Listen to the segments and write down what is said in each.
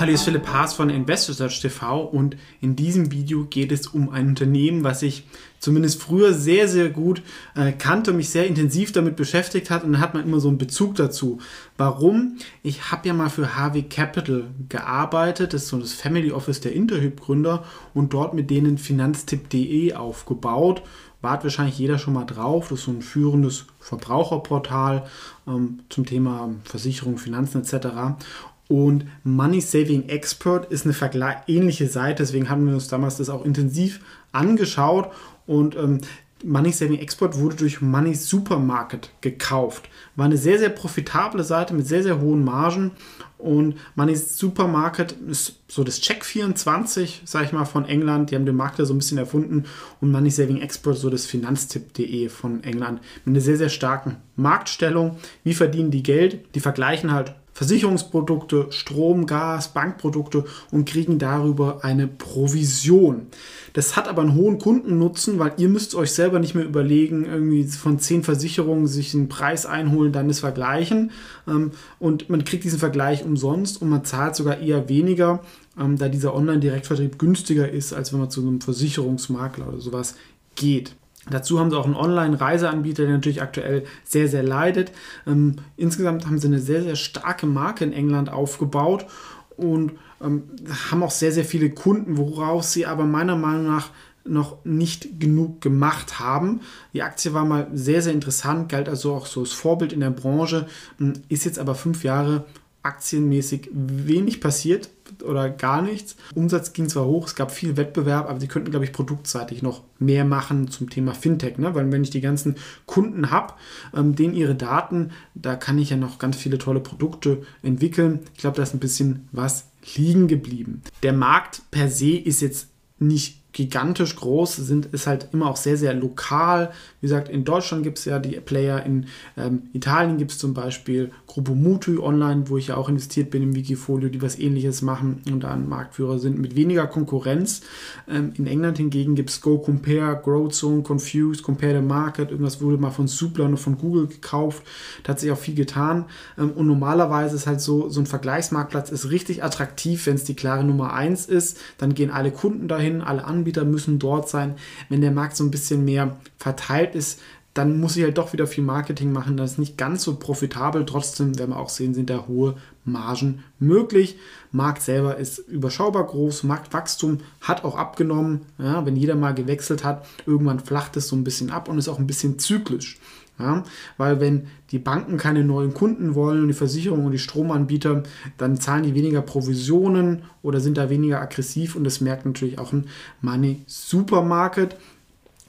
Hallo, hier ist Philipp Haas von InvestorSearch TV und in diesem Video geht es um ein Unternehmen, was ich zumindest früher sehr, sehr gut äh, kannte und mich sehr intensiv damit beschäftigt hat und dann hat man immer so einen Bezug dazu. Warum? Ich habe ja mal für HW Capital gearbeitet, das ist so das Family Office der Interhyp-Gründer und dort mit denen finanztipp.de aufgebaut wart wahrscheinlich jeder schon mal drauf. Das ist so ein führendes Verbraucherportal ähm, zum Thema Versicherung, Finanzen etc. Und Money Saving Expert ist eine ähnliche Seite, deswegen haben wir uns damals das auch intensiv angeschaut. Und ähm, Money Saving Expert wurde durch Money Supermarket gekauft. War eine sehr, sehr profitable Seite mit sehr, sehr hohen Margen. Und Money Supermarket ist so das Check24, sag ich mal, von England. Die haben den Markt da so ein bisschen erfunden. Und Money Saving Expert so das Finanztipp.de von England. Mit einer sehr, sehr starken Marktstellung. Wie verdienen die Geld? Die vergleichen halt Versicherungsprodukte, Strom, Gas, Bankprodukte und kriegen darüber eine Provision. Das hat aber einen hohen Kundennutzen, weil ihr müsst euch selber nicht mehr überlegen, irgendwie von zehn Versicherungen sich einen Preis einholen, dann das vergleichen. Ähm, und man kriegt diesen Vergleich umsonst und man zahlt sogar eher weniger, ähm, da dieser Online-Direktvertrieb günstiger ist, als wenn man zu einem Versicherungsmakler oder sowas geht. Dazu haben sie auch einen Online-Reiseanbieter, der natürlich aktuell sehr, sehr leidet. Ähm, insgesamt haben sie eine sehr, sehr starke Marke in England aufgebaut und ähm, haben auch sehr, sehr viele Kunden, woraus sie aber meiner Meinung nach noch nicht genug gemacht haben. Die Aktie war mal sehr, sehr interessant, galt also auch so als Vorbild in der Branche, ähm, ist jetzt aber fünf Jahre aktienmäßig wenig passiert oder gar nichts. Umsatz ging zwar hoch, es gab viel Wettbewerb, aber sie könnten, glaube ich, produktseitig noch mehr machen zum Thema Fintech. Ne? Weil wenn ich die ganzen Kunden habe, ähm, denen ihre Daten, da kann ich ja noch ganz viele tolle Produkte entwickeln. Ich glaube, da ist ein bisschen was liegen geblieben. Der Markt per se ist jetzt nicht gigantisch groß, sind, ist halt immer auch sehr, sehr lokal. Wie gesagt, in Deutschland gibt es ja die Player, in ähm, Italien gibt es zum Beispiel Gruppo Mutu online, wo ich ja auch investiert bin im Wikifolio, die was ähnliches machen und da ein Marktführer sind mit weniger Konkurrenz. Ähm, in England hingegen gibt es Go Compare, Growzone, Confused, Compare the Market, irgendwas wurde mal von Supla und von Google gekauft. Da hat sich auch viel getan. Ähm, und normalerweise ist halt so, so ein Vergleichsmarktplatz ist richtig attraktiv, wenn es die klare Nummer 1 ist. Dann gehen alle Kunden dahin, alle anderen Anbieter müssen dort sein. Wenn der Markt so ein bisschen mehr verteilt ist, dann muss ich halt doch wieder viel Marketing machen. Das ist nicht ganz so profitabel. Trotzdem werden wir auch sehen, sind da hohe Margen möglich. Markt selber ist überschaubar groß. Marktwachstum hat auch abgenommen. Ja, wenn jeder mal gewechselt hat, irgendwann flacht es so ein bisschen ab und ist auch ein bisschen zyklisch. Ja, weil wenn die Banken keine neuen Kunden wollen und die Versicherungen und die Stromanbieter, dann zahlen die weniger Provisionen oder sind da weniger aggressiv und das merkt natürlich auch ein Money Supermarket.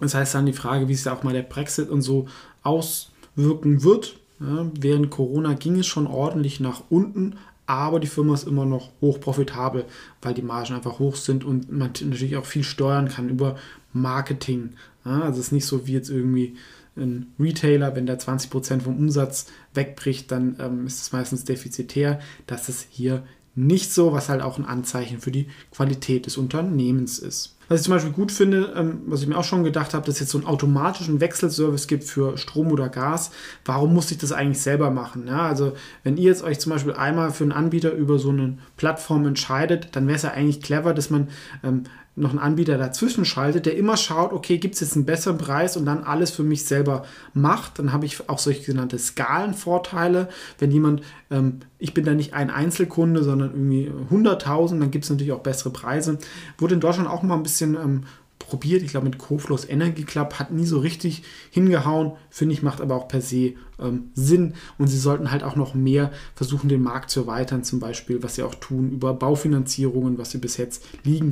Das heißt dann die Frage, wie sich da auch mal der Brexit und so auswirken wird. Ja, während Corona ging es schon ordentlich nach unten, aber die Firma ist immer noch hoch profitabel, weil die Margen einfach hoch sind und man natürlich auch viel steuern kann über Marketing. Ja, also es ist nicht so wie jetzt irgendwie ein Retailer, wenn der 20% vom Umsatz wegbricht, dann ähm, ist es meistens defizitär. Das ist hier nicht so, was halt auch ein Anzeichen für die Qualität des Unternehmens ist. Was ich zum Beispiel gut finde, ähm, was ich mir auch schon gedacht habe, dass es jetzt so einen automatischen Wechselservice gibt für Strom oder Gas. Warum muss ich das eigentlich selber machen? Ja, also wenn ihr jetzt euch zum Beispiel einmal für einen Anbieter über so eine Plattform entscheidet, dann wäre es ja eigentlich clever, dass man ähm, noch einen Anbieter dazwischen schaltet, der immer schaut, okay, gibt es jetzt einen besseren Preis und dann alles für mich selber macht. Dann habe ich auch solche genannte Skalenvorteile. Wenn jemand, ähm, ich bin da nicht ein Einzelkunde, sondern irgendwie 100.000, dann gibt es natürlich auch bessere Preise. Wurde in Deutschland auch mal ein bisschen ähm, probiert. Ich glaube, mit Coflows Energy Club hat nie so richtig hingehauen. Finde ich, macht aber auch per se ähm, Sinn. Und sie sollten halt auch noch mehr versuchen, den Markt zu erweitern. Zum Beispiel, was sie auch tun über Baufinanzierungen, was sie bis jetzt liegen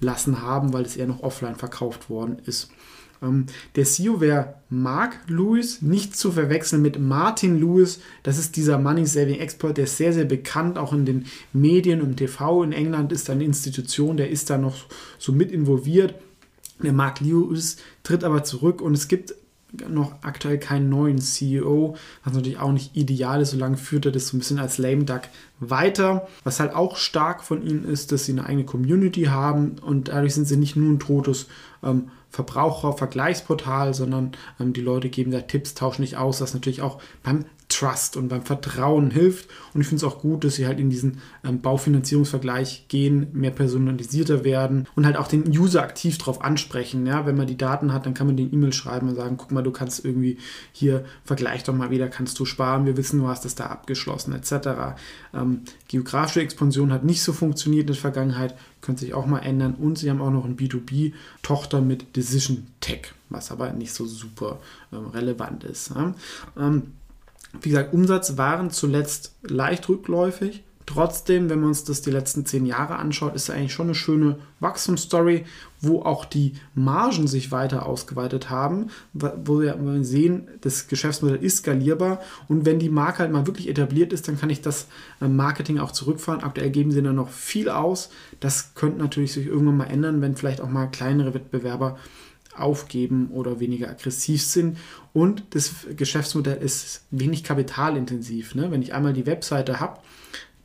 gelassen haben, weil es eher noch offline verkauft worden ist. Ähm, der CEO wäre Mark Lewis, nicht zu verwechseln mit Martin Lewis. Das ist dieser Money Saving Expert, der ist sehr, sehr bekannt, auch in den Medien und TV in England ist eine Institution, der ist da noch so mit involviert. Der Mark Lewis tritt aber zurück und es gibt noch aktuell keinen neuen CEO, was natürlich auch nicht ideal ist, solange führt er das so ein bisschen als lame duck weiter. Was halt auch stark von ihnen ist, dass sie eine eigene Community haben und dadurch sind sie nicht nur ein totes ähm, Verbrauchervergleichsportal, sondern ähm, die Leute geben da Tipps, tauschen nicht aus, was natürlich auch beim Trust und beim Vertrauen hilft. Und ich finde es auch gut, dass sie halt in diesen ähm, Baufinanzierungsvergleich gehen, mehr personalisierter werden und halt auch den User aktiv darauf ansprechen. Ja? Wenn man die Daten hat, dann kann man den E-Mail schreiben und sagen, guck mal, du kannst irgendwie hier, vergleich doch mal wieder, kannst du sparen, wir wissen, du hast das da abgeschlossen, etc. Ähm, geografische Expansion hat nicht so funktioniert in der Vergangenheit, könnte sich auch mal ändern. Und sie haben auch noch ein B2B-Tochter mit Decision Tech, was aber nicht so super ähm, relevant ist. Ja? Ähm, wie gesagt, Umsatz waren zuletzt leicht rückläufig. Trotzdem, wenn man uns das die letzten zehn Jahre anschaut, ist es eigentlich schon eine schöne Wachstumsstory, wo auch die Margen sich weiter ausgeweitet haben, wo wir sehen, das Geschäftsmodell ist skalierbar und wenn die Marke halt mal wirklich etabliert ist, dann kann ich das äh, Marketing auch zurückfahren. Aktuell geben sie da noch viel aus. Das könnte natürlich sich irgendwann mal ändern, wenn vielleicht auch mal kleinere Wettbewerber aufgeben oder weniger aggressiv sind. Und das Geschäftsmodell ist wenig kapitalintensiv. Ne? Wenn ich einmal die Webseite habe,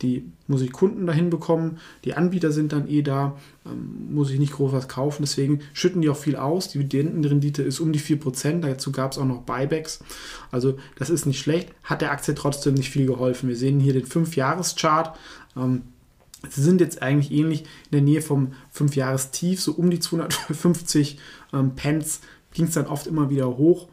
die muss ich Kunden dahin bekommen, die Anbieter sind dann eh da, ähm, muss ich nicht groß was kaufen, deswegen schütten die auch viel aus. Die Dividendenrendite ist um die 4%, dazu gab es auch noch Buybacks. Also das ist nicht schlecht, hat der Aktie trotzdem nicht viel geholfen. Wir sehen hier den 5-Jahres-Chart. Ähm, Sie sind jetzt eigentlich ähnlich in der Nähe vom 5-Jahres-Tief, so um die 250 ähm, Pence ging es dann oft immer wieder hoch.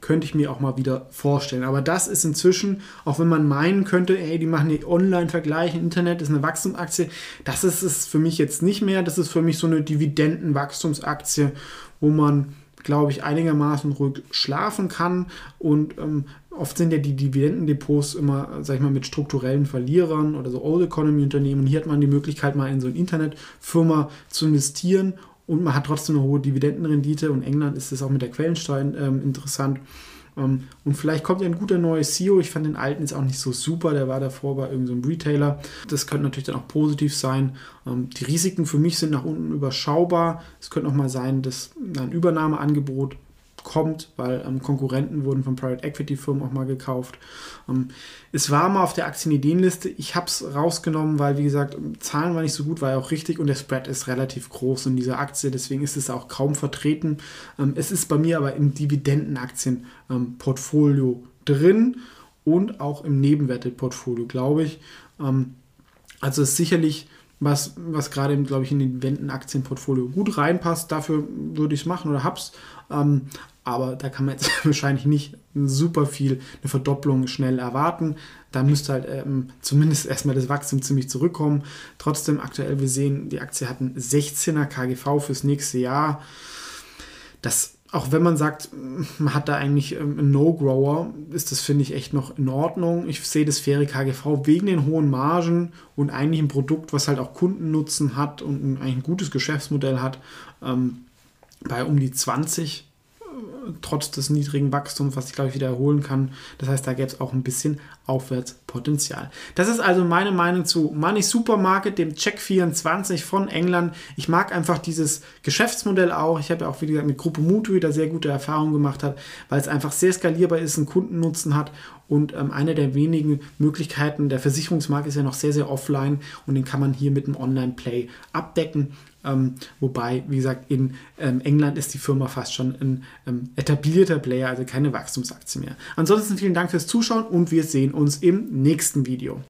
Könnte ich mir auch mal wieder vorstellen. Aber das ist inzwischen, auch wenn man meinen könnte, ey, die machen die Online-Vergleiche, Internet ist eine Wachstumsaktie, das ist es für mich jetzt nicht mehr. Das ist für mich so eine Dividendenwachstumsaktie, wo man glaube ich, einigermaßen ruhig schlafen kann. Und ähm, oft sind ja die Dividendendepots immer, sag ich mal, mit strukturellen Verlierern oder so Old Economy Unternehmen. Und hier hat man die Möglichkeit, mal in so eine Internetfirma zu investieren und man hat trotzdem eine hohe Dividendenrendite. Und England ist es auch mit der Quellensteuer ähm, interessant. Ähm, und vielleicht kommt ja ein guter neuer CEO. Ich fand den alten jetzt auch nicht so super. Der war davor bei irgendeinem so Retailer. Das könnte natürlich dann auch positiv sein. Ähm, die Risiken für mich sind nach unten überschaubar. Es könnte auch mal sein, dass ein Übernahmeangebot kommt, weil ähm, Konkurrenten wurden von Private Equity Firmen auch mal gekauft. Ähm, es war mal auf der Aktienideenliste. Ich habe es rausgenommen, weil, wie gesagt, Zahlen waren nicht so gut, war ja auch richtig und der Spread ist relativ groß in dieser Aktie, deswegen ist es auch kaum vertreten. Ähm, es ist bei mir aber im Dividendenaktienportfolio ähm, drin und auch im Nebenwerteportfolio, glaube ich. Ähm, also ist sicherlich was, was gerade, glaube ich, in den Wendenaktienportfolio gut reinpasst. Dafür würde ich es machen oder hab's. Ähm, aber da kann man jetzt wahrscheinlich nicht super viel, eine Verdopplung schnell erwarten. Da müsste halt ähm, zumindest erstmal das Wachstum ziemlich zurückkommen. Trotzdem aktuell, wir sehen, die Aktie hat einen 16er KGV fürs nächste Jahr. Das, auch wenn man sagt, man hat da eigentlich ähm, einen No-Grower, ist das, finde ich, echt noch in Ordnung. Ich sehe das faire KGV wegen den hohen Margen und eigentlich ein Produkt, was halt auch Kundennutzen hat und eigentlich ein gutes Geschäftsmodell hat, ähm, bei um die 20 trotz des niedrigen Wachstums, was ich glaube ich wieder erholen kann. Das heißt, da gäbe es auch ein bisschen Aufwärtspotenzial. Das ist also meine Meinung zu Money Supermarket, dem Check 24 von England. Ich mag einfach dieses Geschäftsmodell auch. Ich habe ja auch, wie gesagt, mit Gruppe Mutu wieder sehr gute Erfahrungen gemacht hat, weil es einfach sehr skalierbar ist, einen Kundennutzen hat und ähm, eine der wenigen Möglichkeiten, der Versicherungsmarkt ist ja noch sehr, sehr offline und den kann man hier mit einem Online-Play abdecken. Ähm, wobei, wie gesagt, in ähm, England ist die Firma fast schon ein ähm, etablierter Player, also keine Wachstumsaktie mehr. Ansonsten vielen Dank fürs Zuschauen und wir sehen uns im nächsten Video.